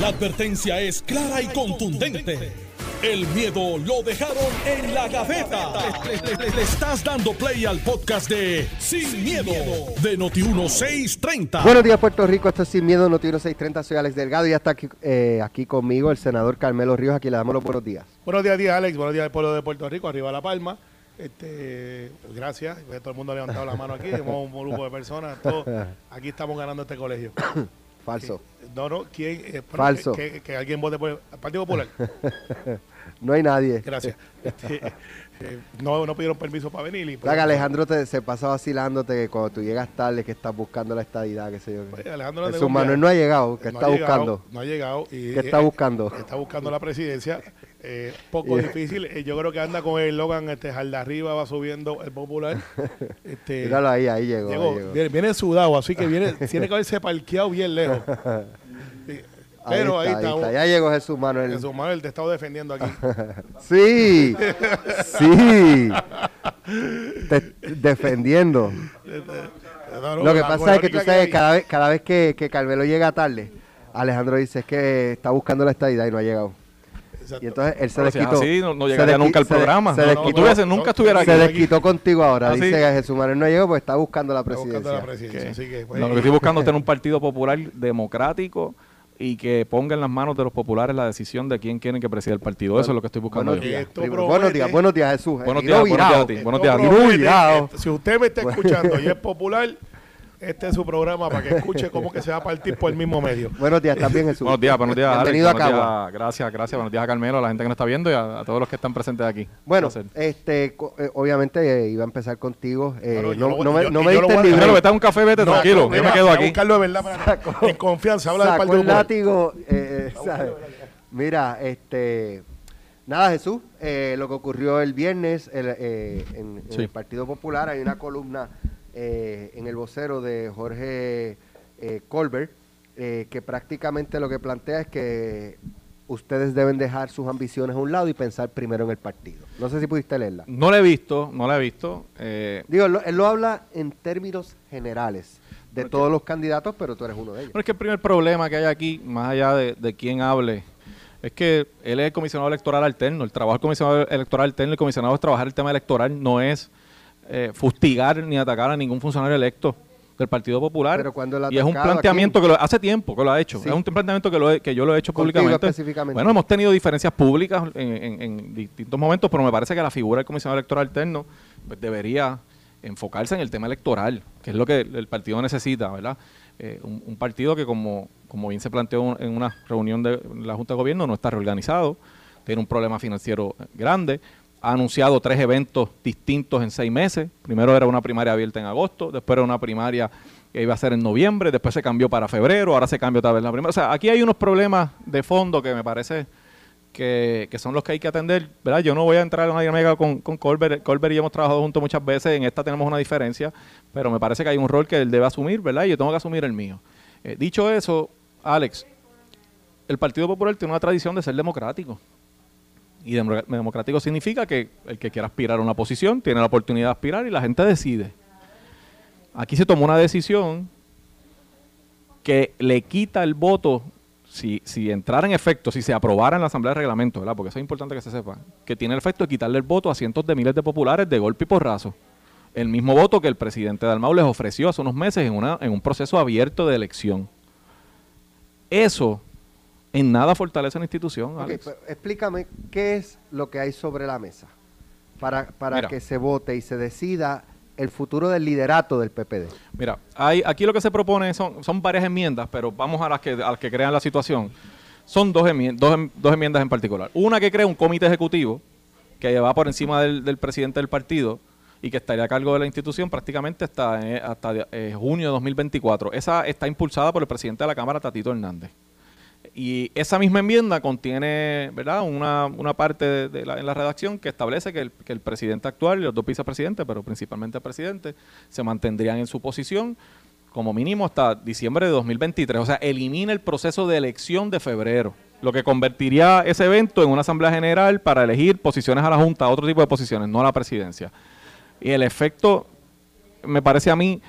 La advertencia es clara y contundente. El miedo lo dejaron en la gaveta. Le, le- le estás dando play al podcast de Sin, miedo, de Noti1630. Buenos días, Puerto Rico. Esto es Sin Miedo, Noticiero 630. Soy Alex Delgado y ya está aquí, eh, aquí conmigo el senador Carmelo Ríos. Aquí le damos los buenos días. Buenos días, días, Alex. Buenos días al pueblo de Puerto Rico, arriba La Palma. Este, gracias. Todo el mundo ha levantado la mano aquí. Somos un grupo de personas. Todos, aquí estamos ganando este colegio. Falso. No, no, ¿quién? eh, Falso. Que, que- que alguien vote por el Partido Popular. No hay nadie. Gracias. Este, eh, no, no pidieron permiso para venir. Y, que Alejandro te, se pasa vacilándote que cuando tú llegas tarde, que estás buscando la estadidad, qué sé yo. Pues, Alejandro no Jesús Manuel no ha llegado. ¿Qué No está llegado, buscando? No ha llegado. Y, ¿Qué está buscando? Está buscando la presidencia. Eh, poco difícil. Eh, yo creo que anda con el Logan este, de arriba, va subiendo el popular. Este, Míralo ahí, ahí llegó. ahí viene, viene sudado, así que viene, tiene que haberse parqueado bien lejos. Sí, Pero ahí, está, está, está. Ya llegó Jesús Manuel. Jesús Manuel, te he estado defendiendo aquí. Sí, sí. Te- defendiendo. No, no, Lo que pasa es que tú sabes, hay- cada vez, cada vez que, que Carmelo llega tarde, Alejandro dice es que está buscando la estadidad y no ha llegado. Exacto. Y entonces él se Pero si es desquitó. así, no, no se llegaría nunca al se- programa. Se No, no, desquitó, tú ves, nunca estuviera aquí. se desquitó contigo ahora. ¿Ah, Dice sí? que Jesús Manuel no llegó porque está buscando la Está buscando la presidencia. presidencia. Así que, pues, No, lo que estoy buscando es tener un partido popular democrático y que ponga en las manos de los populares la decisión de quién quieren que presida el partido. Eso es lo que estoy buscando. Buenos yo. días. Promete- buenos días, buenos días Jesús. Buenos Vino días, buenos días a ti. buenos días. Promete- eh, Si usted me está escuchando y es popular, este es su programa para que escuche cómo que se va a partir por el mismo medio. Buenos días también Jesús. Buenos días, buenos días. Alex, Bienvenido a buenos Cagua. días, Gracias, gracias. Buenos días a Carmelo, a la gente que nos está viendo y a, a todos los que están presentes aquí. Bueno, este, eh, obviamente eh, iba a empezar contigo. eh, no, lo- no me, yo- no me diste a- el libre. Carmelo, vete a un café, vete No, tranquilo. mira, Yo me quedo a aquí. buscarlo de verdad, para- en confianza, habla del látigo. eh, eh, ¿sabes? Mira, este. Nada, Jesús, eh, lo que ocurrió el viernes el, eh, en, el Partido Popular, hay una columna eh, en el vocero de Jorge eh, Colbert, eh, que prácticamente lo que plantea es que ustedes deben dejar sus ambiciones a un lado y pensar primero en el partido. No sé si pudiste leerla. No la he visto, no la he visto. Eh, Digo, lo- él lo habla en términos generales de todos los candidatos, pero tú eres uno de ellos. Pero es que el primer problema que hay aquí, más allá de, de quién hable, es que él es el comisionado electoral alterno. El trabajo del comisionado electoral alterno y el comisionado es trabajar el tema electoral, no es eh, fustigar ni atacar a ningún funcionario electo del Partido Popular. Pero cuando y es un atacado, ¿a planteamiento que lo, hace tiempo que lo ha hecho. Sí. Es un planteamiento que, lo he- que yo lo he hecho públicamente. Bueno, hemos tenido diferencias públicas en, en- en distintos momentos, pero me parece que la figura del comisionado electoral alterno pues, debería enfocarse en el tema electoral, que es lo que el partido necesita, ¿verdad? Eh, un, un partido que, como, como bien se planteó en una reunión de la Junta de Gobierno, no está reorganizado, tiene un problema financiero grande, ha anunciado tres eventos distintos en seis meses. Primero era una primaria abierta en agosto, después era una primaria que iba a ser en noviembre, después se cambió para febrero, ahora se cambió otra vez la primaria. O sea, aquí hay unos problemas de fondo que me parece que, son los que hay que atender, ¿verdad? Yo no voy a entrar en una dinámica con, con Colbert. Colbert y yo hemos trabajado juntos muchas veces, en esta tenemos una diferencia, pero me parece que hay un rol que él debe asumir, ¿verdad? Y yo tengo que asumir el mío. Eh, dicho eso, Alex, el Partido Popular tiene una tradición de ser democrático. Y demo- democrático significa que el que quiera aspirar a una posición tiene la oportunidad de aspirar y la gente decide. Aquí se tomó una decisión que le quita el voto, si, si entrara en efecto, si se aprobara en la Asamblea de Reglamento, ¿verdad? porque eso es importante que se sepa, que tiene el efecto de quitarle el voto a cientos de miles de populares de golpe y porrazo. El mismo voto que el presidente Dalmau les ofreció hace unos meses en, una, en un proceso abierto de elección. Eso en nada fortalece la institución. Alex. explícame qué es lo que hay sobre la mesa para, para Mira. que se vote y se decida el futuro del liderato del PPD. Mira, hay, aquí lo que se propone son, son varias enmiendas, pero vamos a las que, a las que crean la situación. Son dos, enmien- dos, em- dos enmiendas en particular. Una que crea un comité ejecutivo que va por encima del, del presidente del partido y que estaría a cargo de la institución prácticamente hasta, eh, hasta eh, junio de 2024. Esa está impulsada por el presidente de la Cámara, Tatito Hernández. Y esa misma enmienda contiene ¿verdad? Una, una parte de, la, en la redacción que establece que el, que el presidente actual y los dos vicepresidentes, pero principalmente el presidente, se mantendrían en su posición como mínimo hasta diciembre de 2023. O sea, elimina el proceso de elección de febrero, lo que convertiría ese evento en una asamblea general para elegir posiciones a la Junta, otro tipo de posiciones, no a la presidencia. Y el efecto, me parece a mí,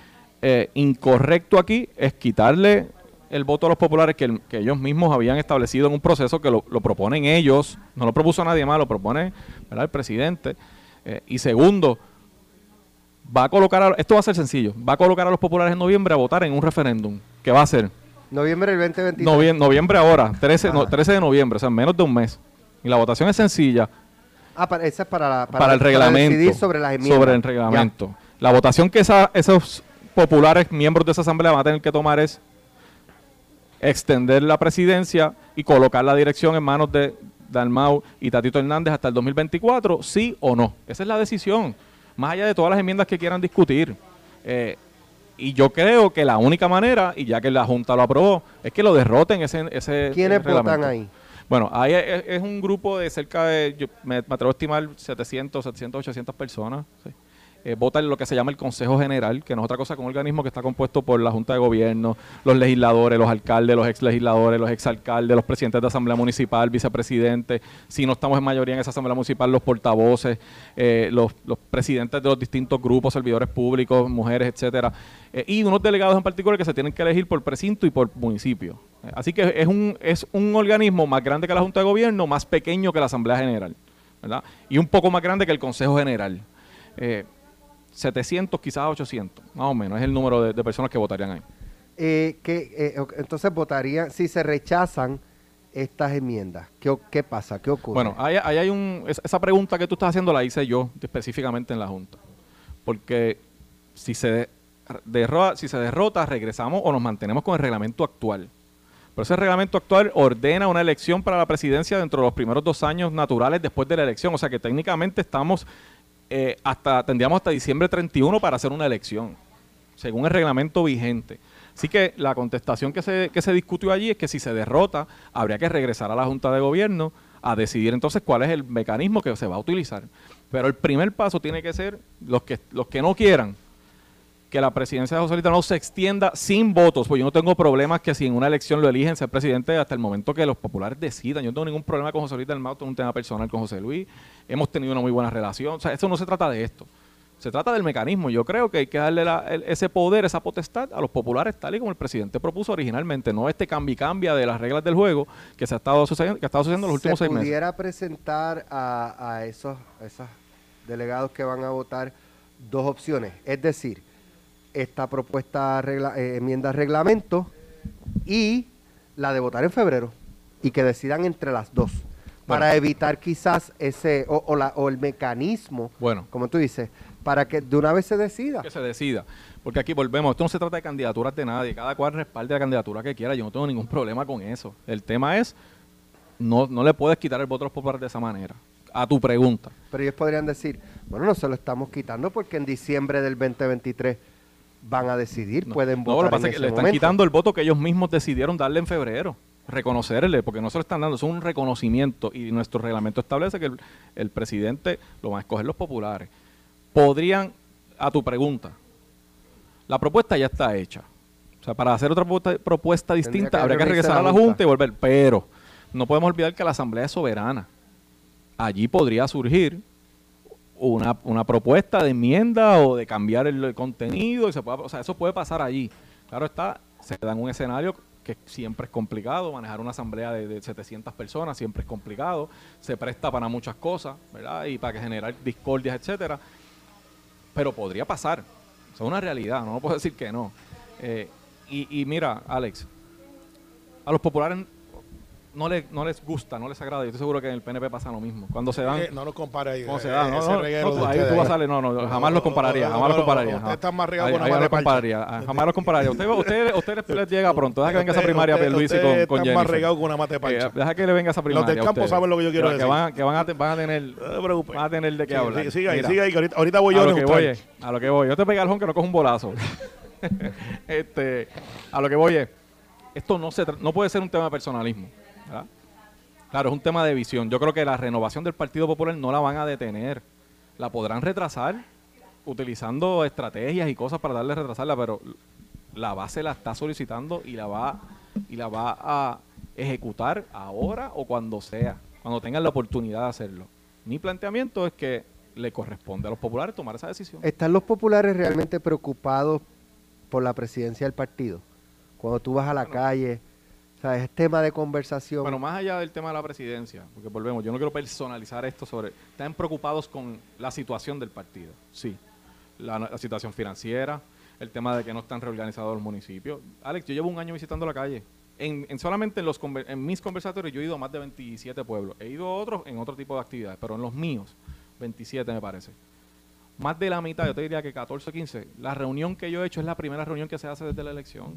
eh, incorrecto aquí es quitarle el voto de los populares que, el- que ellos mismos habían establecido en un proceso que lo, lo proponen ellos, no lo propuso nadie más, lo propone ¿verdad? el presidente. Eh, y segundo, va a colocar, a- esto va a ser sencillo, va a colocar a los populares en noviembre a votar en un referéndum, que va a ser Noviembre del 2023. noviem- noviembre ahora, 13, no. 13 de noviembre, o sea, en menos de un mes. Y la votación es sencilla Ah, para, esa es para, la- para, el reglamento. decidir sobre las enmiendas. sobre el Ya. reglamento. La votación que esa- esos populares miembros de esa asamblea van a tener que tomar es extender la presidencia y colocar la dirección en manos de Dalmau y Tatito Hernández hasta el 2024, sí o no. Esa es la decisión, más allá de todas las enmiendas que quieran discutir. Eh, y yo creo que la única manera, y ya que la Junta lo aprobó, es que lo derroten ese, ese ¿Quiénes reglamento. votan ahí? Bueno, ahí es, es un grupo de cerca de, yo me, me atrevo a estimar 700, 700, 800 personas. sí. Eh, vota en lo que se llama el Consejo General, que no es otra cosa que un organismo que está compuesto por la Junta de Gobierno, los legisladores, los alcaldes, los ex legisladores, los exalcaldes, los presidentes de Asamblea Municipal, vicepresidentes, si no estamos en mayoría en esa Asamblea Municipal, los portavoces, eh, los, presidentes de los distintos grupos, servidores públicos, mujeres, etcétera, eh, y unos delegados en particular que se tienen que elegir por precinto y por municipio. Eh, Así que es un, es un organismo más grande que la Junta de Gobierno, más pequeño que la Asamblea General, ¿verdad? Y un poco más grande que el Consejo General. 700, quizás 800, más o menos, es el número de, de personas que votarían ahí. Eh, que, eh, entonces votarían, si se rechazan estas enmiendas, ¿qué, qué pasa? ¿Qué ocurre? Bueno, ahí, ahí hay un. es- Esa pregunta que tú estás haciendo la hice yo específicamente en la Junta. Porque si se, de- derro- si se derrota, regresamos o nos mantenemos con el reglamento actual. Pero ese reglamento actual ordena una elección para la presidencia dentro de los primeros dos años naturales después de la elección. O sea que técnicamente estamos eh, hasta, tendríamos hasta diciembre 31 para hacer una elección, según el reglamento vigente. Así que la contestación que se, que se discutió allí es que si se derrota, habría que regresar a la Junta de Gobierno a decidir entonces cuál es el mecanismo que se va a utilizar. Pero el primer paso tiene que ser los que, los que no quieran que la presidencia de José Luis no se extienda sin votos, pues yo no tengo problemas que si en una elección lo eligen ser presidente hasta el momento que los populares decidan. Yo no tengo ningún problema con José Luis del Mato, tengo un tema personal con José Luis, hemos tenido una muy buena relación, o sea, eso no se trata de esto. Se trata del mecanismo. Yo creo que hay que darle la- el- ese poder, esa potestad a los populares, tal y como el presidente propuso originalmente, no este cambio y cambia de las reglas del juego que se ha estado sucediendo, que ha estado sucediendo en los últimos ¿Se seis meses. pudiera presentar a, a esos, esos delegados que van a votar dos opciones? Es decir, esta propuesta regla, eh, enmienda al reglamento y la de votar en febrero y que decidan entre las dos para Bueno. evitar quizás ese o, o la, o el mecanismo, Bueno, como tú dices, para que de una vez se decida. que se decida. Porque aquí volvemos, esto no se trata de candidaturas de nadie, cada cual respalde la candidatura que quiera, yo no tengo ningún problema con eso. El tema es, no, no le puedes quitar el voto a los populares de esa manera. A tu pregunta. Pero ellos podrían decir, bueno, no se lo estamos quitando porque en diciembre del 2023 van a decidir, No, pueden no, votar lo que pasa es que le están momento. quitando el voto que ellos mismos decidieron darle en febrero. Reconocerle, porque no se lo están dando, es un reconocimiento. Y nuestro reglamento establece que el, el presidente lo van a escoger los populares. Podrían, a tu pregunta, la propuesta ya está hecha. O sea, para hacer otra propuesta, propuesta distinta que habría que regresar a la la Junta. Junta y volver. Pero no podemos olvidar que la Asamblea es soberana. Allí podría surgir una, una propuesta de enmienda o de cambiar el, contenido. Y se pueda- o sea, eso puede pasar allí. Claro está, se da en un escenario que siempre es complicado. Manejar una asamblea de, de 700 personas siempre es complicado. Se presta para muchas cosas, ¿verdad? Y para generar discordias, etcétera. Pero podría pasar. Es una realidad, no puedo decir que no. Eh, y, y mira, Alex, a los populares no les, no les gusta, no les agrada. Yo estoy seguro que en el PNP pasa lo mismo. Cuando se dan... Eh, no nos compare ahí. ¿Cómo se eh, da? No, ese no, no, de ahí ustedes tú vas a salir. No, no, jamás No, los compararía. no, Jamás los no, compararía. usted está más Ahí- con una los compararía. Jamás los compararía. Usted, usted, usted les- les llega pronto. Deja que venga esa primaria usted- Pierluisi usted con, con más Jennifer. regado con una mate pancha. Eh, deja que le venga esa primaria. del a campo ustedes. saben lo que yo quiero que, decir. van, que van, a, van a tener... No te preocupes. Van a tener de qué hablar. Siga ahí, siga ahí, ahorita, voy yo a lo que voy a lo que voy. Yo te pegué al jón que no cojo un bolazo. este, a lo que voy es, esto no se no puede ser un tema de personalismo. ¿Verdad? Claro, es un tema de visión. Yo creo que la renovación del Partido Popular no la van a detener. La podrán retrasar utilizando estrategias y cosas para darle a retrasarla, pero la base la está solicitando y la va y la va a ejecutar ahora o cuando sea, cuando tengan la oportunidad de hacerlo. Mi planteamiento es que le corresponde a los populares tomar esa decisión. ¿Están los populares realmente preocupados por la presidencia del partido? cuando tú vas a la calle, Es tema de conversación. Bueno, más allá del tema de la presidencia, porque volvemos, yo no quiero personalizar esto sobre... Están preocupados con la situación del partido, sí. La, la situación financiera, el tema de que no están reorganizados los municipios. Alex, yo llevo un año visitando la calle. En, en solamente en, los, en mis conversatorios yo he ido a más de 27 pueblos. He ido a otros en otro tipo de actividades, pero en los míos, 27 me parece. Más de la mitad, yo te diría que 14 o 15. La reunión que yo he hecho es la primera reunión que se hace desde la elección.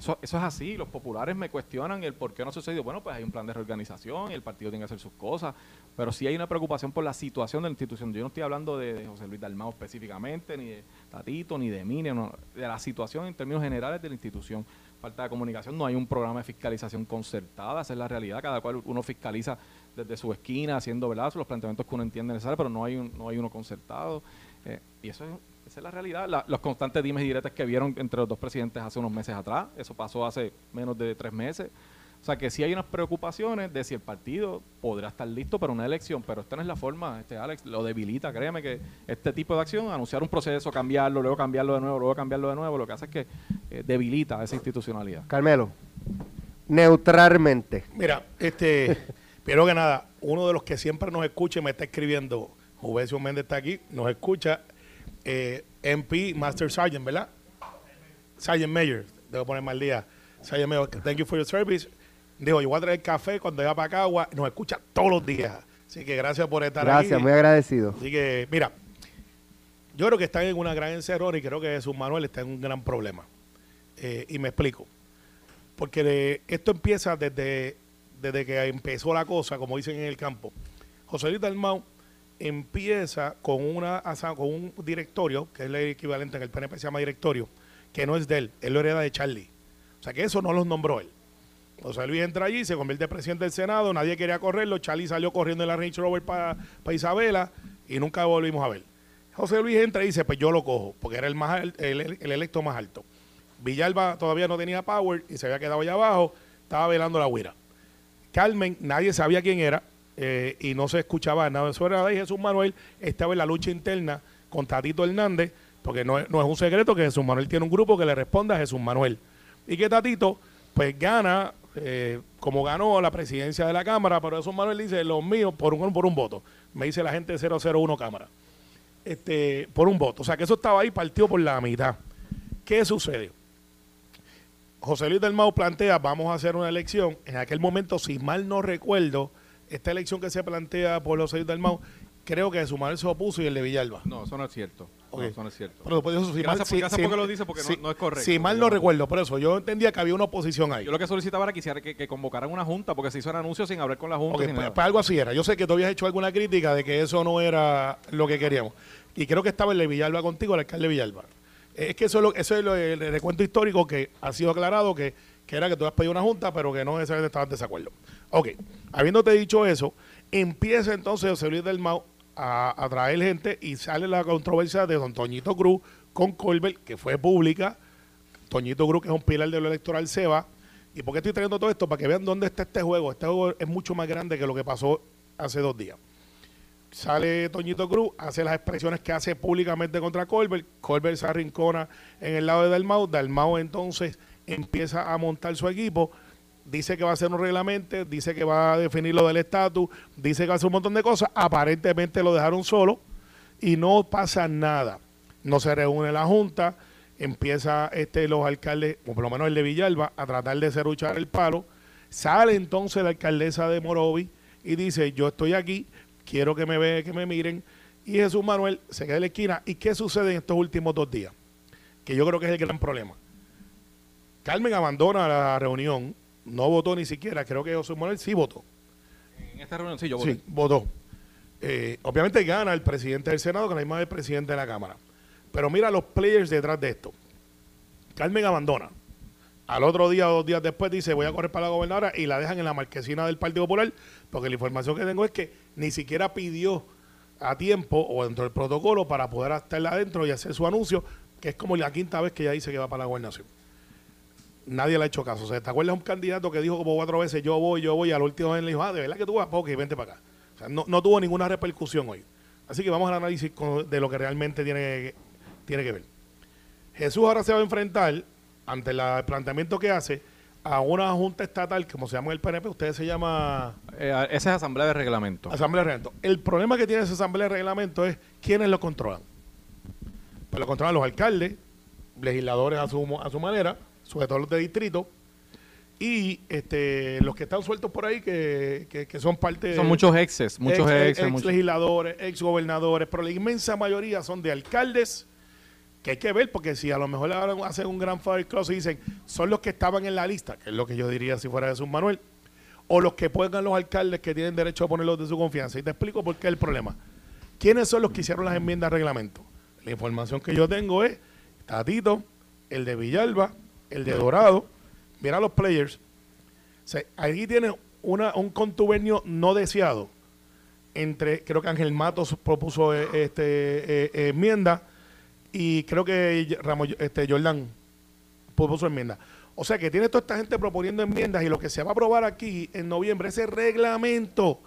Eso, eso es así, los populares me cuestionan el por qué no ha sucedido. Bueno, pues hay un plan de reorganización y el partido tiene que hacer sus cosas, pero sí hay una preocupación por la situación de la institución. Yo no estoy hablando de, José Luis Dalmau específicamente, ni de Tatito, ni de mí, ni- no, de la situación en términos generales de la institución. Falta de comunicación, no hay un programa de fiscalización concertada, esa es la realidad, cada cual uno fiscaliza desde su esquina, haciendo ¿verdad? los planteamientos que uno entiende necesarios, pero no hay, un, no hay uno concertado. Eh, y eso es, esa es la realidad. La- los constantes dimes y diretes que vieron entre los dos presidentes hace unos meses atrás, eso pasó hace menos de tres meses. O sea que sí hay unas preocupaciones de si el partido podrá estar listo para una elección, pero esta no es la forma, este Alex, lo debilita, créeme que este tipo de acción, anunciar un proceso, cambiarlo, luego cambiarlo de nuevo, luego cambiarlo de nuevo, lo que hace es que eh, debilita esa institucionalidad. Carmelo, neutralmente. Mira, este, primero que nada, uno de los que siempre nos escucha y me está escribiendo, Juvesio Méndez está aquí, nos escucha, eh, MP Master Sergeant, ¿verdad? Sergeant Mayor, debo poner mal día. Sergeant Mayor, thank you for your service. Dijo, yo voy a traer café cuando vaya para Cagua, nos escucha todos los días. Así que gracias por estar Gracias, aquí. muy agradecido. Así que, mira, yo creo que están en una gran encerrona y creo que Jesús Manuel está en un gran problema. Eh, y me explico. Porque de- esto empieza desde, desde que empezó la cosa, como dicen en el campo. José Luis Dalmau empieza con, una, con un directorio, que es el equivalente en el PNP se llama directorio, que no es de él, él lo hereda de Charlie. O sea que eso no los nombró él. José Luis entra allí, se convierte en presidente del Senado, nadie quería correrlo, Charlie salió corriendo en la Range Rover para Isabela y nunca volvimos a ver. José Luis entra y dice, pues yo lo cojo, porque era el, más el, el electo más alto. Villalba todavía no tenía power y se había quedado allá abajo, estaba velando la huira. Carmen, nadie sabía quién era eh, y no se escuchaba nada. Eso era de Jesús Manuel, estaba en la lucha interna con Tatito Hernández, porque no, no es un secreto que Jesús Manuel tiene un grupo que le responde a Jesús Manuel. Y que Tatito, pues gana, eh, como ganó la presidencia de la Cámara, pero Jesús Manuel dice, los míos por un, por un voto. Me dice la gente 001 Cámara. Este, por un voto. O sea que eso estaba ahí partido por la mitad. ¿Qué sucede? José Luis del Mau plantea, vamos a hacer una elección. En aquel momento, si mal no recuerdo, esta elección que se plantea por José Luis del Mau, creo que Manuel se opuso y el de Villalba. No, eso no es cierto. Ok. No, eso no es cierto. Pero después de eso, si mal, por- gracias porque lo dice, porque no- no es correcto. Si mal no recuerdo, por eso yo entendía que había una oposición ahí. Yo lo que solicitaba era que, que, que convocaran una junta, porque se hizo el anuncio sin hablar con la junta. Ok, sin pues, pues algo así era. Yo sé que tú habías hecho alguna crítica de que eso no era lo que queríamos. Y creo que estaba el de Villalba contigo, el alcalde de Villalba. Es que eso es, lo, eso es lo- el recuento histórico que ha sido aclarado, que, que era que tú has pedido una junta, pero que no necesariamente estabas en desacuerdo. Ok, habiéndote dicho eso, empieza entonces José Luis del Mau a, a traer gente y sale la controversia de don Toñito Cruz con Colbert, que fue pública. Toñito Cruz, que es un pilar de lo electoral, se va. ¿Y por qué estoy trayendo todo esto? Para que vean dónde está este juego. Este juego es mucho más grande que lo que pasó hace dos días. Sale Toñito Cruz, hace las expresiones que hace públicamente contra Colbert. Colbert se arrincona en el lado de Dalmau. Dalmau entonces empieza a montar su equipo. Dice que va a hacer un reglamento, dice que va a definir lo del estatus, dice que va a hacer un montón de cosas. Aparentemente lo dejaron solo y no pasa nada. No se reúne la Junta, empieza este los alcaldes, o por lo menos el de Villalba, a tratar de serruchar el palo. Sale entonces la alcaldesa de Morovi y dice, yo estoy aquí, quiero que me ve, que me miren. Y Jesús Manuel se queda en la esquina. ¿Y qué sucede en estos últimos dos días? Que yo creo que es el gran problema. Carmen abandona la reunión, no votó ni siquiera, creo que José Manuel sí votó. En esta reunión, sí, yo voté. Sí, votó. Eh, obviamente gana el presidente del Senado con la misma del presidente de la Cámara. Pero mira los players detrás de esto. Carmen abandona. Al otro día o dos días después dice voy a correr para la gobernadora y la dejan en la marquesina del Partido Popular porque la información que tengo es que ni siquiera pidió a tiempo o dentro del protocolo para poder estar adentro y hacer su anuncio, que es como la quinta vez que ella dice que va para la gobernación. Nadie le ha hecho caso. O sea, ¿te acuerdas un candidato que dijo como cuatro veces yo voy, yo voy, y al último le dijo, ah, de verdad que tú vas, ok, vente para acá. O sea, no, no tuvo ninguna repercusión hoy. Así que vamos al análisis de lo que realmente tiene, tiene que ver. Jesús ahora se va a enfrentar ante el planteamiento que hace a una junta estatal, como se llama en el PNP, usted se llama Eh, esa es asamblea de reglamento. Asamblea de Reglamento. El problema que tiene esa Asamblea de Reglamento es quiénes lo controlan. Pues lo controlan los alcaldes, legisladores a su, a su manera, sobre todo los de distrito, y este, los que están sueltos por ahí que, que- que son parte Son muchos exes, muchos ex, exes. ex muchos- legisladores, ex gobernadores, pero la inmensa mayoría son de alcaldes que hay que ver, porque si a lo mejor ahora hacen un gran fire close y dicen son los que estaban en la lista, que es lo que yo diría si fuera Jesús Manuel, o los que pongan los alcaldes que tienen derecho a ponerlos de su confianza. Y te explico por qué es el problema. ¿Quiénes son los que hicieron las enmiendas al reglamento? La información que yo tengo es Tatito, el de Villalba, el de Dorado. Mira los players. O sea, tiene una, un contubernio no deseado entre, creo que Ángel Matos propuso eh, este eh, eh, enmienda y creo que Ramos, este, Jordan propuso enmienda. O sea que tiene toda esta gente proponiendo enmiendas y lo que se va a aprobar aquí en noviembre, ese reglamento.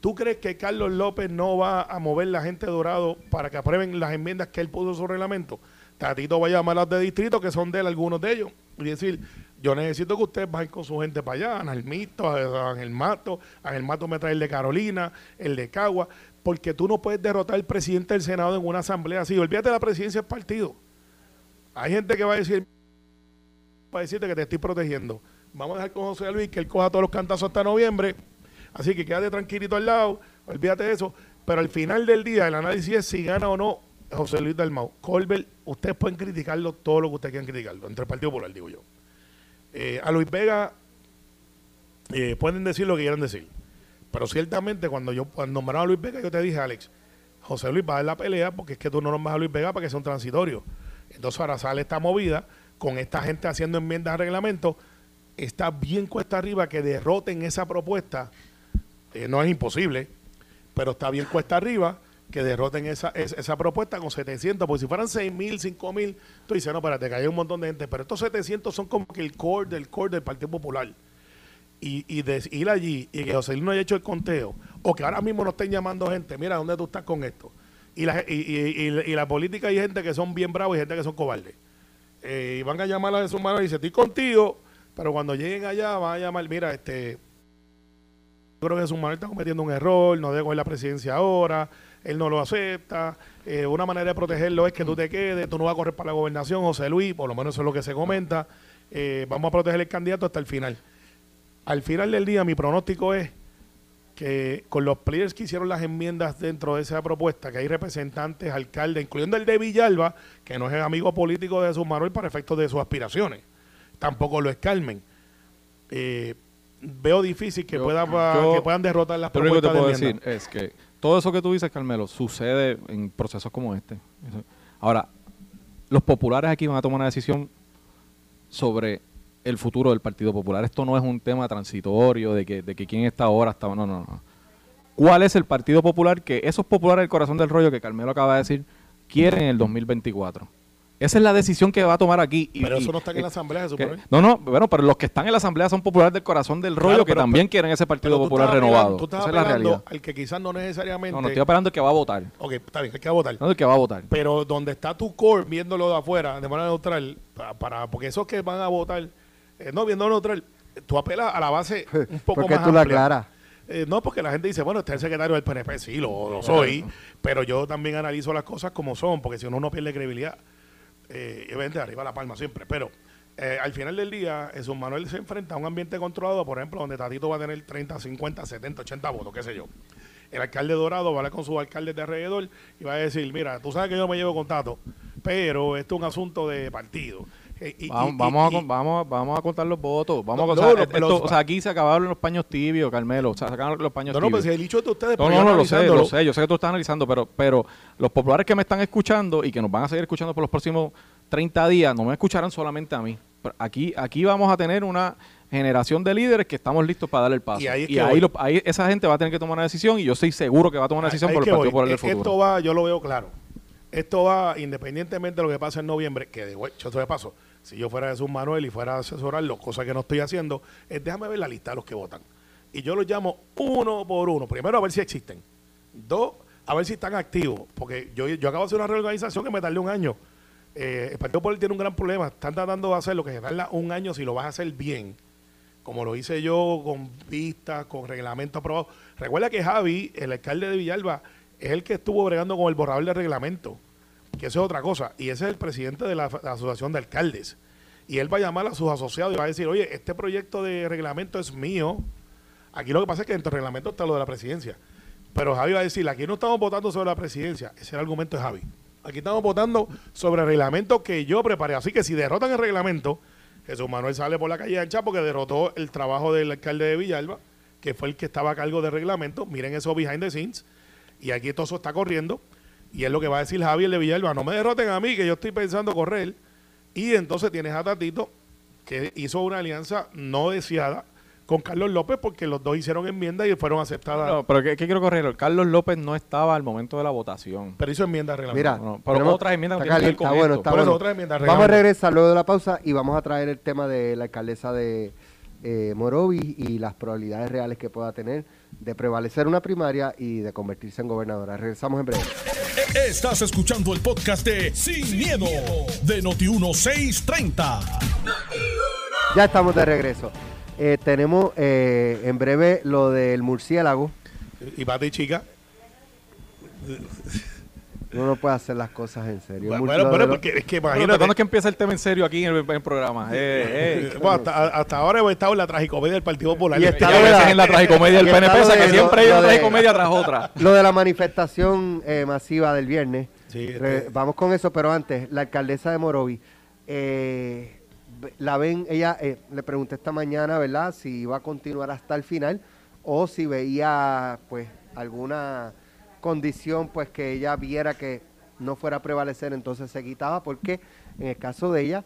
¿Tú crees que Carlos López no va a mover la gente Dorado para que aprueben las enmiendas que él puso en su reglamento? Tatito va a llamar a las de distrito, que son de él, algunos de ellos, y decir, yo necesito que ustedes vayan con su gente para allá, Ángel Mito, Ángel Mato, Ángel Mato me trae el de Carolina, el de Cagua, porque tú no puedes derrotar al presidente del Senado en una asamblea así. Olvídate de la presidencia del partido. Hay gente que va a decir, para decirte que te estoy protegiendo. Vamos a dejar con José Luis que él coja todos los cantazos hasta noviembre. Así que quédate tranquilito al lado, olvídate de eso. Pero al final del día, el análisis es si gana o no José Luis Dalmau. Colbert, ustedes pueden criticarlo todo lo que ustedes quieran criticarlo, entre el Partido Popular, digo yo. Eh, a Luis Vega eh, pueden decir lo que quieran decir. Pero ciertamente cuando yo cuando nombraron a Luis Vega, yo te dije, Alex, José Luis va a dar la pelea porque es que tú no nombras a Luis Vega para que sea un transitorio. Entonces ahora sale esta movida con esta gente haciendo enmiendas al reglamento. Está bien cuesta arriba que derroten esa propuesta. Eh, no es imposible, pero está bien cuesta arriba que derroten esa, es- esa propuesta con 700, porque si fueran 6 mil, 5 mil, tú dices, no, espérate, que hay un montón de gente, pero estos 700 son como que el core del core del Partido Popular. Y, y de ir allí y que José Luis no haya hecho el conteo, o que ahora mismo nos estén llamando gente, mira, ¿dónde tú estás con esto? Y la, y, y- y- la política hay gente que son bien bravos y gente que son cobardes. Eh, y van a llamar a Jesús Manuel y dice, estoy contigo, pero cuando lleguen allá van a llamar, mira, este, yo creo que Jesús Manuel está cometiendo un error, no debe coger la presidencia ahora, él no lo acepta. eh, una manera de protegerlo es que tú te quedes, tú no vas a correr para la gobernación, José Luis, por lo menos eso es lo que se comenta. eh, vamos a proteger el candidato hasta el final. Al final del día, mi pronóstico es que con los players que hicieron las enmiendas dentro de esa propuesta, que hay representantes, alcaldes, incluyendo el de Villalba, que no es amigo político de Jesús Manuel para efectos de sus aspiraciones, tampoco lo es Carmen. Eh, veo difícil que, Yo- pueda, yo- que puedan derrotar las Lo único que te propuestas puedo de decir es que todo eso que tú dices, Carmelo, sucede en procesos como este. Ahora, los populares aquí van a tomar una decisión sobre el futuro del Partido Popular. Esto no es un tema transitorio de que, quién está ahora, está. No, no, no. ¿Cuál es el Partido Popular que esos populares del corazón del rollo que Carmelo acaba de decir quieren en el 2024? Esa es la decisión que va a tomar aquí. y- Pero eso no está en eh, la asamblea, Jesús que- Manuel. no, no, bueno, pero los que están en la asamblea son populares del corazón del rollo Claro, que pero- también quieren ese Partido Popular estás renovado. apelando- Tú estás Esa es la apelando realidad. al que quizás no necesariamente. No, no estoy apelando el que va a votar. Ok, está bien, el que va a votar. No el que va a votar. Pero donde está tu core viéndolo de afuera, de manera neutral, para, para- porque esos que van a votar, eh, no viéndolo neutral, tú apelas a la base un poco ¿Por qué más tú la amplia. aclaras? Eh, no, porque la gente dice, bueno, este es el secretario del PNP, sí, lo, lo soy, pero yo también analizo las cosas como son, porque si no, uno pierde credibilidad. Eh, obviamente arriba la palma siempre, pero eh, al final del día, Jesús Manuel se enfrenta a un ambiente controlado, por ejemplo, donde Tatito va a tener 30, 50, 70, 80 votos, qué sé yo. El alcalde Dorado va a hablar con sus alcaldes de alrededor y va a decir, mira, tú sabes que yo no me llevo con Tato, pero esto es un asunto de partido. Y- Vamos, y- vamos, a, y- con- vamos, a- vamos a contar los votos. Vamos No, a, no, o sea, los- esto- los- o sea, aquí se acabaron los paños tibios, Carmelo. O sea, los paños no, no, tibios. pues si el dicho de ustedes, No, no, no, lo sé, analizándolo, lo sé. Yo sé que tú estás analizando, pero, pero los populares que me están escuchando y que nos van a seguir escuchando por los próximos 30 días, no me escucharán solamente a mí. Pero Aquí, aquí vamos a tener una generación de líderes que estamos listos para dar el paso. Y ahí es y que ahí, voy. lo- ahí esa gente va a tener que tomar una decisión y yo estoy seguro que va a tomar una decisión Ahí por el Partido. Popular del futuro. Esto va, yo lo veo claro. Esto va, independientemente de lo que pase en noviembre, que de hecho, de paso, si yo fuera Jesús Manuel y fuera a asesorarlo, cosa que no estoy haciendo, es déjame ver la lista de los que votan. Y yo los llamo uno por uno. Primero, a ver si existen. Dos, a ver si están activos. Porque yo, yo acabo de hacer una reorganización que me tardé un año. eh, el Partido Popular tiene un gran problema. Están tratando de hacer lo que se tarda un año si lo vas a hacer bien. Como lo hice yo, con vistas, con reglamento aprobado. Recuerda que Javi, el alcalde de Villalba, es el que estuvo bregando con el borrador de reglamento. Que eso es otra cosa. Y ese es el presidente de la, Asociación de Alcaldes. Y él va a llamar a sus asociados y va a decir, oye, este proyecto de reglamento es mío. Aquí lo que pasa es que dentro del reglamento está lo de la presidencia. Pero Javi va a decir, aquí no estamos votando sobre la presidencia. Ese es el argumento de Javi. Aquí estamos votando sobre el reglamento que yo preparé. Así que si derrotan el reglamento, Jesús Manuel sale por la calle ancha porque derrotó el trabajo del alcalde de Villalba, que fue el que estaba a cargo del reglamento. Miren eso behind the scenes. Y aquí todo eso está corriendo. Y es lo que va a decir Javi el de Villalba. No me derroten a mí, que yo estoy pensando correr. Y entonces tienes a Tatito, que hizo una alianza no deseada con Carlos López porque los dos hicieron enmiendas y fueron aceptadas. No, pero ¿qué, qué quiero correr? Carlos López no estaba al momento de la votación. Pero hizo reglamento. Mira, No, pero tenemos- otras enmiendas está tienen que ver caliente, con está bueno, está bueno. enmienda Vamos a regresar luego de la pausa y vamos a traer el tema de la alcaldesa de eh, Morovis y las probabilidades reales que pueda tener de prevalecer una primaria y de convertirse en gobernadora. Regresamos en breve. Estás escuchando el podcast de Sin, miedo, de Noti1630. Ya estamos de regreso. Eh, tenemos eh, en breve lo del murciélago. Y Pati Chica. Uno no puede hacer las cosas en serio. Bueno, bueno, lo- porque es que Bueno, imagínate. ¿Cuándo es que empieza el tema en serio aquí en el, en el programa? Eh, eh. Bueno, hasta, hasta ahora hemos estado en la tragicomedia del Partido Popular. Y Y está veces la- en la tragicomedia del PNP, de que siempre hay una tragicomedia tras otra. Lo de la manifestación eh, masiva del viernes. Sí, Re- este- vamos con eso, pero antes, la alcaldesa de Morovi, eh, la ven, ella, eh, le pregunté esta mañana, ¿verdad? Si iba a continuar hasta el final o si veía, pues, alguna condición, pues, que ella viera que no fuera a prevalecer, entonces se quitaba, porque en el caso de ella,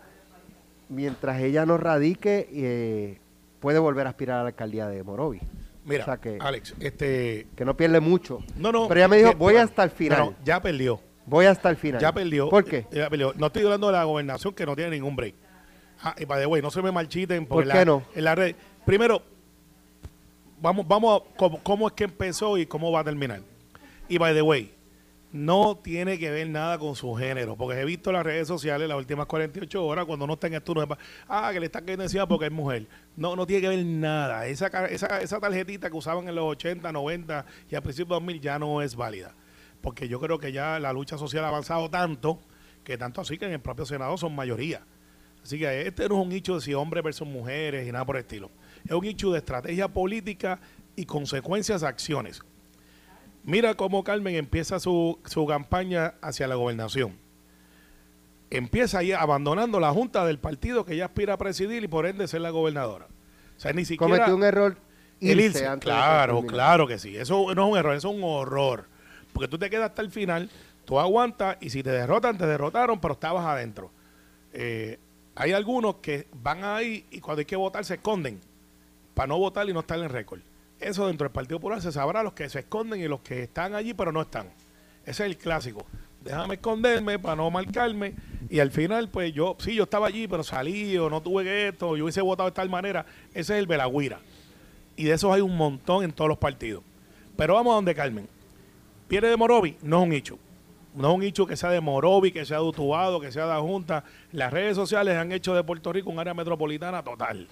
mientras ella no radique, eh, puede volver a aspirar a la alcaldía de Morovi. Mira, O sea que- Alex, este. Que no pierde mucho. No, no. Pero ella me dijo, que- voy hasta el final. No, ya perdió. Voy hasta el final. Ya perdió. ¿Por qué? Ya perdió. No estoy hablando de la gobernación que no tiene ningún break. Ah, y by the way, no se me marchiten. porque ¿Por la- qué no? En la red. Primero, vamos, vamos a cómo, cómo es que empezó y cómo va a terminar. Y by the way, no tiene que ver nada con su género, porque he visto las redes sociales las últimas 48 horas cuando no está en esto, no ah, que le están cayendo encima porque es mujer. No, no tiene que ver nada. Esa, tarjetita que usaban en los 80, 90 y a principios de 2000 ya no es válida. Porque yo creo que ya la lucha social ha avanzado tanto, que tanto así que en el propio Senado son mayoría. Así que este no es un hecho de si hombres versus mujeres y nada por el estilo. Es un hecho de estrategia política y consecuencias de acciones. Mira cómo Carmen empieza su, su campaña hacia la gobernación. Empieza ahí abandonando la junta del partido que ella aspira a presidir y por ende ser la gobernadora. O sea, ni siquiera... Cometió un error. El irse irse, antes claro, claro que sí. Eso no es un error, eso es un horror. Porque tú te quedas hasta el final, tú aguantas y si te derrotan, te derrotaron, pero estabas adentro. Eh, hay algunos que van ahí y cuando hay que votar se esconden para no votar y no estar en récord. Eso dentro del Partido Popular se sabrá los que se esconden y los que están allí pero no están. Ese es el clásico. Déjame esconderme para no marcarme y al final pues yo, sí, yo estaba allí pero salí o no tuve esto, yo hubiese votado de tal manera. Ese es el Belagüira y de esos hay un montón en todos los partidos. Pero vamos a donde Carmen. Pierde de Morovi, no es un hecho. No es un hecho que sea de Morovi, que sea de Utuado, que sea de la Junta. Las redes sociales han hecho de Puerto Rico un área metropolitana total.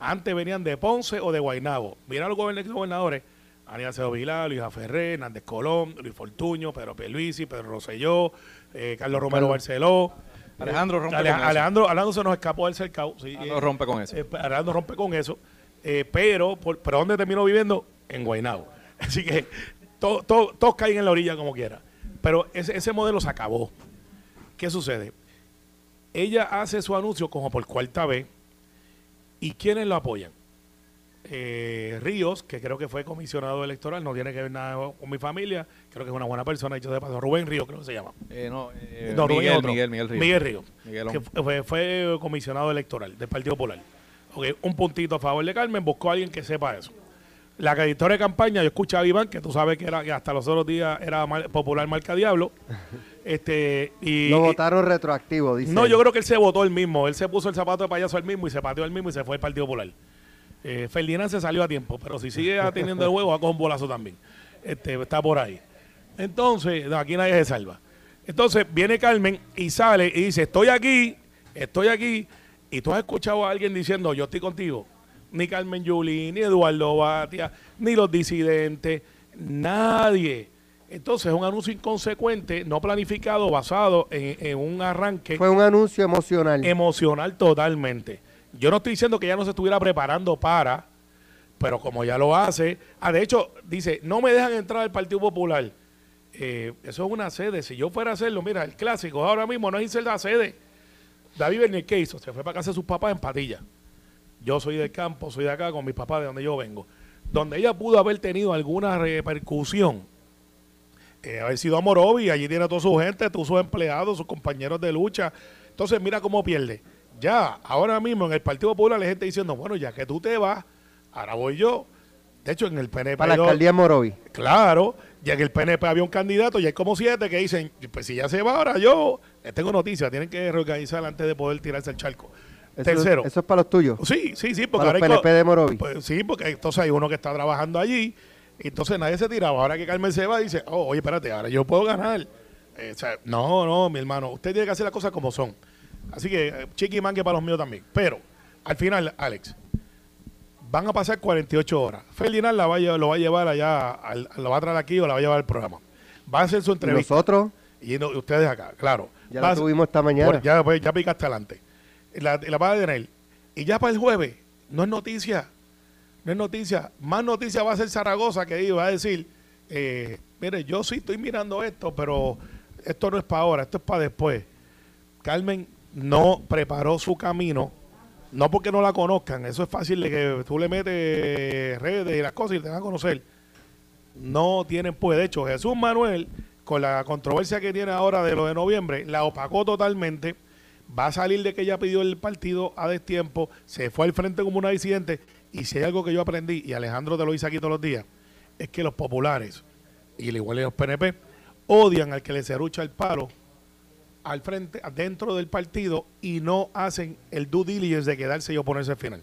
Antes venían de Ponce o de Guaynabo. Mira los goberna- gobernadores. Aníbal Acevedo Vilá, Luis Aferré, Hernández Colón, Luis Fortuño, Pedro Pierluisi, Pedro Rosselló, eh, Carlos Romero Barceló. Alejandro rompe Ale- con eso. Alejandro, Alejandro se nos escapó del cercado. sí, Alejandro eh, rompe con eso. eh, Alejandro rompe con eso. Eh, pero, por, ¿pero dónde terminó viviendo? En Guaynabo. Así que to- to- todos caen en la orilla como quiera. Pero ese, ese modelo se acabó. ¿Qué sucede? Ella hace su anuncio como por cuarta vez. ¿Y quiénes lo apoyan? Eh, Ríos, que creo que fue comisionado electoral, no tiene que ver nada con mi familia, creo que es una buena persona, dicho de paso. Rubén Ríos, creo que se llama. Eh, no, eh, No, Rubén es Miguel, otro. Miguel, Miguel Ríos. Miguel Ríos, Miguelón. que fue, fue comisionado electoral del Partido Popular. Ok, un puntito a favor de Carmen, buscó a alguien que sepa eso. La editora de campaña, yo escuchaba a Iván, que tú sabes que era que hasta los otros días era mal- popular marca Diablo. este y, Lo votaron retroactivo, dice. no, él. yo creo que él se votó él mismo. Él se puso el zapato de payaso él mismo y se pateó él mismo y se fue al Partido Popular. Eh, Ferdinand se salió a tiempo, pero si sigue teniendo el juego, va con un bolazo también. Este, está por ahí. Entonces, no, aquí nadie se salva. Entonces viene Carmen y sale y dice, estoy aquí, estoy aquí. Y tú has escuchado a alguien diciendo, yo estoy contigo. Ni Carmen Yulín, ni Eduardo Batia, ni los disidentes, nadie. Entonces es un anuncio inconsecuente, no planificado, basado en, en un arranque Fue un anuncio emocional. emocional totalmente. Yo no estoy diciendo que ya no se estuviera preparando para, pero como ya lo hace, ah, de hecho, dice, no me dejan entrar al Partido Popular. Eh, eso es una sede. Si yo fuera a hacerlo, mira, el clásico ahora mismo no es irse la sede. David Bernier, ¿qué hizo? Se fue para casa de sus papás en Patilla. Yo soy del campo, soy de acá con mis papás de donde yo vengo. Donde ella pudo haber tenido alguna repercusión, eh, haber sido a Morovi, allí tiene a toda su gente, todos sus empleados, sus compañeros de lucha. Entonces, mira cómo pierde. Ya, ahora mismo en el Partido Popular, la gente diciendo, bueno, ya que tú te vas, ahora voy yo. De hecho, en el PNP. para la alcaldía Morovi. Claro, ya en el PNP había un candidato y hay como siete que dicen, pues si ya se va ahora yo, les tengo noticias, tienen que reorganizar antes de poder tirarse al charco. Tercero. Eso es para los tuyos. Sí, sí, sí, porque Para ahora los PNP de Morovi. pues, sí, porque entonces hay uno que está trabajando allí, y entonces nadie se tiraba. Ahora que Carmen se va, dice, oh, oye, espérate, ahora yo puedo ganar. Eh, o sea, no, no, mi hermano, usted tiene que hacer las cosas como son. Así que eh, chiqui mangue para los míos también. Pero, al final, Alex, van a pasar 48 horas. Ferdinand la va a lo va a llevar allá, al- lo va a traer aquí o la va a llevar al programa. Va a hacer su Y entrevista. nosotros Y no- ustedes acá, claro. ya Va lo a- tuvimos esta mañana. por- ya, pues, ya picaste adelante. La, la va a tener. Y ya para el jueves, no es noticia. No es noticia. Más noticia va a ser Zaragoza que iba a decir, eh, mire, yo sí estoy mirando esto, pero esto no es para ahora, esto es para después. Carmen no preparó su camino, no porque no la conozcan, eso es fácil de que tú le metes redes y las cosas y te van a conocer no tienen pues de hecho Jesús Manuel con la controversia que tiene ahora de lo de noviembre la opacó totalmente va a salir de que ella pidió el partido a destiempo se fue al frente como una disidente y si hay algo que yo aprendí y Alejandro te lo dice aquí todos los días es que los populares y al igual que los PNP odian al que le cerrucha el palo al frente dentro del partido y no hacen el due diligence de quedarse y oponerse al final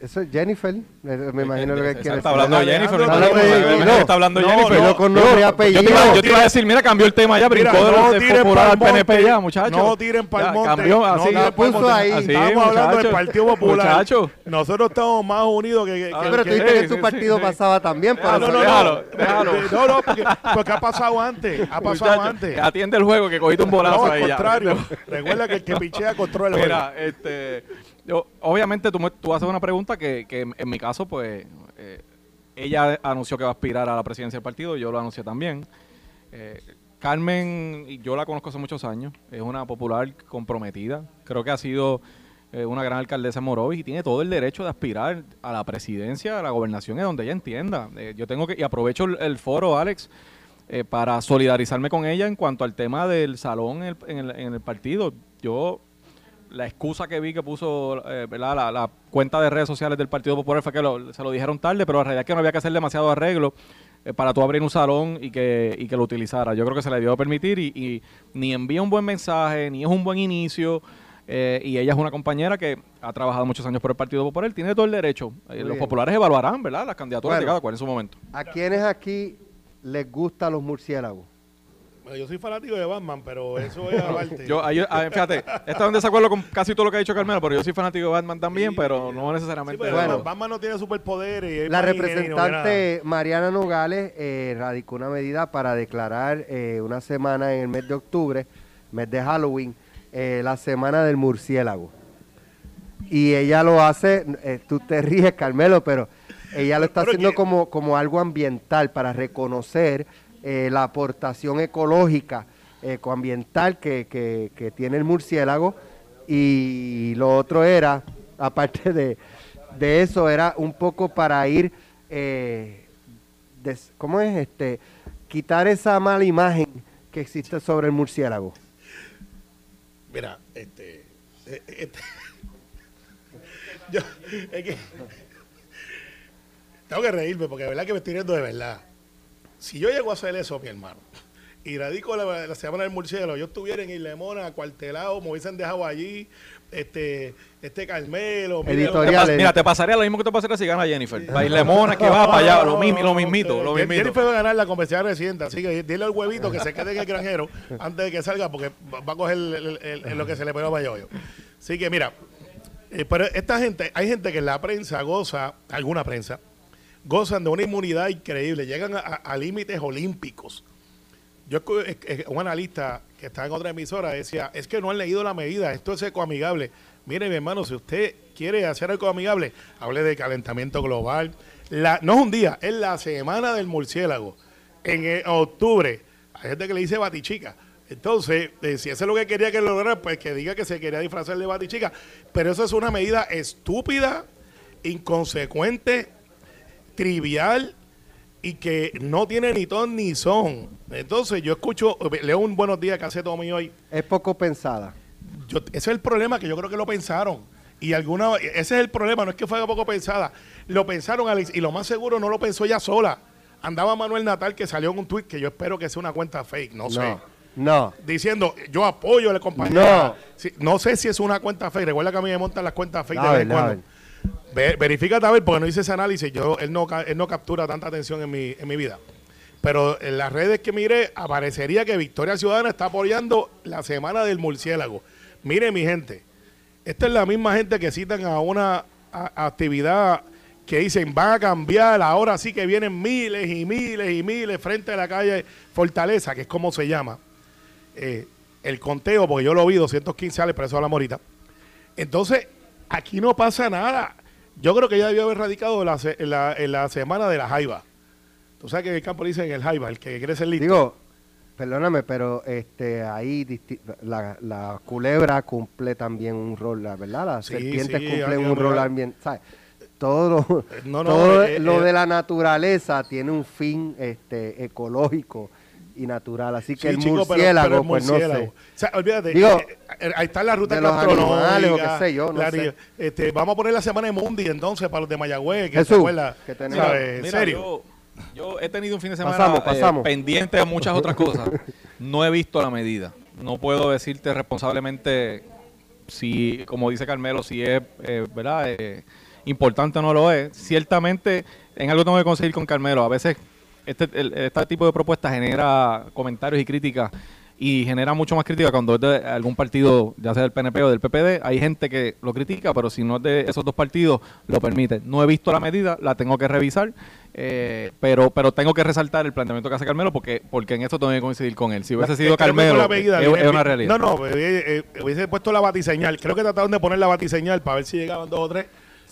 Eso es Jennifer. eh, Me imagino lo que quiere Está hablando de Alejandro, Jennifer. está me hablando de- imagino no, está hablando de no, Jennifer. no, con nombre y Yo apellido. te, iba, yo te iba a decir, mira, cambió el tema ya, brincó Mira, no del tiren popular al PNP ya, muchachos. no tiren pa'l Ya, monte, Cambió no así. pa'l puso monte. ahí. Así, Estamos hablando del muchacho. Partido Popular. Muchacho. Nosotros estamos más unidos que... que- Ah, que- pero tú dijiste que sí, tu sí, partido sí. pasaba también. Ah, pero no, no, Déjalo, no. déjalo. No, no, porque, porque ha pasado antes. Ha pasado Muchacho, antes. Atiende el juego que cogiste un bolazo No, al ahí ya. contrario. Recuerda que el que pichea controla el juego. Mira, este, obviamente tú, tú haces una pregunta que, que en, mi caso, pues, eh, ella anunció que va a aspirar a la presidencia del partido, yo lo anuncié también. Eh, Carmen, yo la conozco hace muchos años, es una popular comprometida, creo que ha sido eh, una gran alcaldesa en Morovis y tiene todo el derecho de aspirar a la presidencia, a la gobernación, en donde ella entienda. Yo tengo que, y aprovecho el, el foro, Alex, para solidarizarme con ella en cuanto al tema del salón en el, en el- en el partido. Yo la excusa que vi que puso eh, ¿verdad? La, la cuenta de redes sociales del Partido Popular fue que lo- se lo dijeron tarde, pero la realidad es que no había que hacer demasiado arreglo eh, para tú abrir un salón y que, y que lo utilizara. Yo creo que se le dio a permitir y, y ni envía un buen mensaje, ni es un buen inicio. eh, y ella es una compañera que ha trabajado muchos años por el Partido Popular, tiene todo el derecho. Los bien. populares evaluarán, ¿verdad? Las candidaturas Bueno. de cada cual en su momento. ¿A quiénes aquí les gustan los murciélagos? Yo soy fanático de Batman, pero eso es aparte. Yo, ahí- ah, fíjate, está en desacuerdo con casi todo lo que ha dicho Carmelo, pero yo soy fanático de Batman también, Sí, pero no Sí, necesariamente. pero Bueno. Batman no tiene superpoderes. La representante Mariana Nogales eh, radicó una medida para declarar eh, una semana en el mes de octubre, mes de Halloween, eh, la semana del murciélago. Y ella lo hace, eh, tú te ríes, Carmelo, pero ella lo está Pero haciendo que- como, como algo ambiental para reconocer eh, la aportación ecológica, ecoambiental que, que, tiene el murciélago. Y lo otro era, aparte de, eso, era un poco para ir, eh, des- ¿cómo es? este Quitar esa mala imagen que existe sobre el murciélago. Mira, este. eh, este- yo, es que. Tengo que reírme porque de verdad que me estoy riendo de verdad. Si yo llego a hacer eso, mi hermano, y radico la, la semana del murciélago, yo estuviera en Islemona, acuartelado, me hubiesen dejado allí, este, este Carmelo, mira, Editorial. Te pas- Reales. mira, te pasaría lo mismo que te pasaría si gana Jennifer. Bailemona que va para allá, lo, mismo, lo mismito, lo mismito. Jennifer va a ganar la convención reciente, así que dile al huevito que se quede en el granjero antes de que salga, porque va a coger el- el- el- el- lo que se le pegó a Bayoyo. Así que mira, eh, pero esta gente, hay gente que en la prensa goza, alguna prensa, gozan de una inmunidad increíble, llegan a, límites olímpicos. Yo un analista que está en otra emisora decía, es que no han leído la medida, esto es ecoamigable. Mire, mi hermano, si usted quiere hacer ecoamigable, hable de calentamiento global. No es un día, es la semana del murciélago. En eh, octubre, hay gente que le dice batichica. Entonces, eh, si eso es lo que quería que lograra, pues que diga que se quería disfrazar de batichica. Pero eso es una medida estúpida, inconsecuente, trivial y que no tiene ni ton ni son. Entonces yo escucho, leo un buenos días que hace Tommy hoy. Es poco pensada. Yo, ese es el problema que yo creo que lo pensaron. Y alguna, ese es el problema, no es que fue poco pensada. Lo pensaron, Alex, y lo más seguro no lo pensó ella sola. Andaba Manuel Natal que salió en un tweet que yo espero que sea una cuenta fake, no, sé. No. Diciendo, yo apoyo a la compañía. No. No sé si es una cuenta fake. Recuerda que a mí me montan las cuentas fake de vez en cuando. Ver. Ve- verifícate porque no hice ese análisis. Yo, él, no, él no captura tanta atención en mi, en mi vida. Pero en las redes que miré, aparecería que Victoria Ciudadana está apoyando la semana del murciélago. Mire, mi gente, esta es la misma gente que citan a una actividad que dicen van a cambiar, ahora sí que vienen miles y miles y miles frente a la calle Fortaleza, que es como se llama. Eh, el conteo, porque yo lo vi, 215 al preso a la morita. Entonces, aquí no pasa nada. Yo creo que ella debió haber radicado la en la, en la semana de la jaiba. Tú sabes que en el campo le dicen el jaiba, el que quiere ser listo. Digo, perdóname, pero este ahí la, la culebra cumple también un rol, la ¿verdad? Las Sí, serpientes sí, cumplen un rol ambiental. ¿sabes? Todo, lo, Eh, no, no, todo eh, lo eh, de la naturaleza tiene un fin este ecológico y natural. Así que Sí, el chico, pero- murciélago, pero el pues murciélago. no sé. O sea, olvídate, Digo, eh, eh, ahí está la ruta de los animales o qué sé yo, no la- sé. este, vamos a poner la semana de Mundi entonces para los de Mayagüez, que Jesús, se acuerda. que tenemos- ¿sabes? En Mira, serio. Yo, yo he tenido un fin de semana Pasamos, eh, pasamos. pendiente de muchas otras cosas. No he visto la medida. No puedo decirte responsablemente si, como dice Carmelo, si es eh, verdad eh, importante o no lo es. Ciertamente, en algo tengo que conseguir con Carmelo. A veces este, el- este tipo de propuestas genera comentarios y críticas y genera mucho más crítica cuando es de algún partido, ya sea del PNP o del PPD. Hay gente que lo critica, pero si no es de esos dos partidos, lo permite. No he visto la medida, la tengo que revisar, eh, pero pero tengo que resaltar el planteamiento que hace Carmelo porque porque en esto tengo que coincidir con él. Si hubiese sido Carmelo, medida es, una realidad. No, no, eh, eh, hubiese puesto la batiseñal. Creo que trataron de poner la batiseñal para ver si llegaban dos o tres.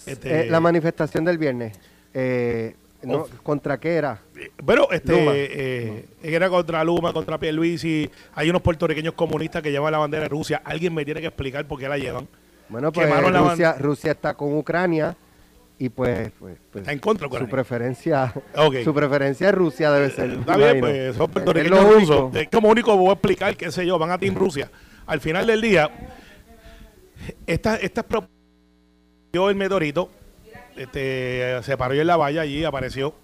Este, Eh, la manifestación del viernes, eh, ¿no? ¿contra qué era? Pero este eh, era contra Luma, contra Pierluisi. Hay unos puertorriqueños comunistas que llevan la bandera de Rusia. Alguien me tiene que explicar por qué la llevan. Bueno, pues Rusia, Rusia está con Ucrania y pues, pues, pues, Está en contra su preferencia su preferencia es Rusia debe ser. Está bien, pues son puertorriqueños rusos. Es como único voy a explicar, qué sé yo, van a Team Rusia. Al final del día, esta, esta pro- vio el meteorito, este, se paró en la valla allí, apareció.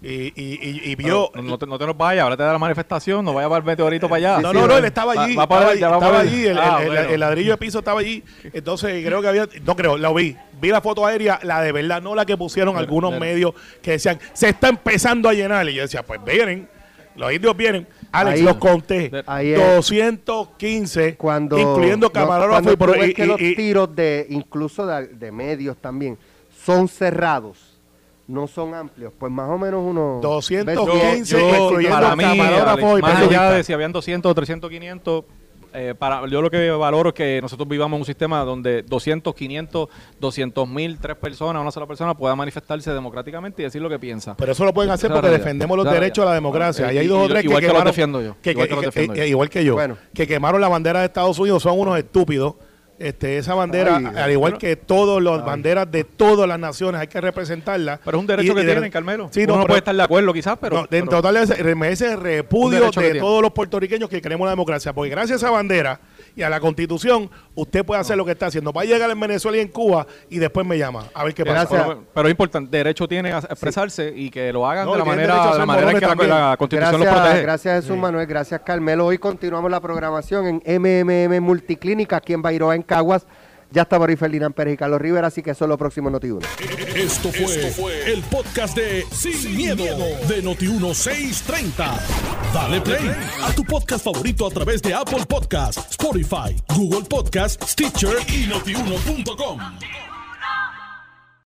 Y, y, y, y vio. No, no te, no te nos vayas, ahora te da la manifestación, no vayas para el meteorito para allá. No, sí, no, no, él estaba allí. va para estaba, allá, allí, el, Ah, el- bueno. el ladrillo de piso estaba allí. Entonces creo que había, no creo, lo vi. Vi la foto aérea, la de verdad, no la que pusieron algunos pero- medios que decían, se está empezando a llenar. Y yo decía, pues vienen, los indios vienen. Alex, Ahí- los conté. ahí es. 215, cuando incluyendo no, camarógrafo cuando y, que y- los tiros de incluso de, de medios también son cerrados no son amplios pues más o menos unos 215, ves, yo- incluyendo para mí, más allá de si habían 200 o 300, 500, eh, para, yo lo que valoro es que nosotros vivamos en un sistema donde 200, 500, 200 mil, tres personas, una sola persona pueda manifestarse democráticamente y decir lo que piensa. Pero eso lo pueden hacer porque defendemos los derechos a la democracia. Eh, y hay dos o tres igual que defiendo yo. que- Igual que- que que- defiendo yo. igual que yo. Bueno. Que quemaron la bandera de Estados Unidos. Son unos estúpidos. Este, esa bandera, Ay, al igual bueno. que todas las banderas de todas las naciones, hay que representarlas. Pero es un derecho Y- que y de- tienen, Carmelo. Sí, Uno no, no pero- puede estar de acuerdo quizás, pero... no, de- en pero- total merece repudio de tiene. todos los puertorriqueños que queremos la democracia. Porque gracias a esa bandera y a la constitución, usted puede hacer lo que está haciendo. Va a llegar en Venezuela y en Cuba y después me llama a ver qué pasa. Gracias. Pero, pero es importante, derecho tiene a expresarse y que lo hagan No, de la manera, de la manera en que la Constitución Gracias, los protege. gracias Jesús Manuel, gracias Carmelo. Hoy continuamos la programación en MMM Multiclínica aquí en Bairoa, en Caguas. Ya está por ahí Pérez y Carlos Rivera, así que eso es lo próximo en Noti1. Esto fue, el podcast de Sin, miedo, de Noti1630. Dale play a tu podcast favorito a través de Apple Podcasts, Spotify, Google Podcasts, Stitcher y notiuno.com.